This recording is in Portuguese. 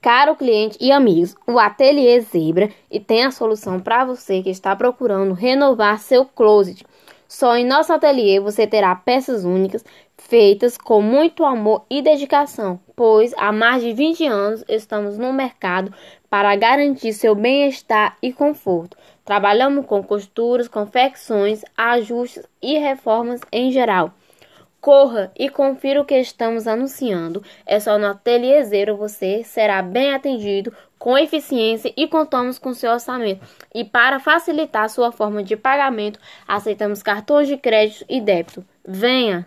Caro cliente e amigos, o Ateliê Zebra e tem a solução para você que está procurando renovar seu closet. Só em nosso ateliê você terá peças únicas feitas com muito amor e dedicação, pois há mais de 20 anos estamos no mercado para garantir seu bem-estar e conforto. Trabalhamos com costuras, confecções, ajustes e reformas em geral. Corra e confira o que estamos anunciando. É só no Ateliê Zero você será bem atendido com eficiência e contamos com seu orçamento. E para facilitar sua forma de pagamento, aceitamos cartões de crédito e débito. Venha!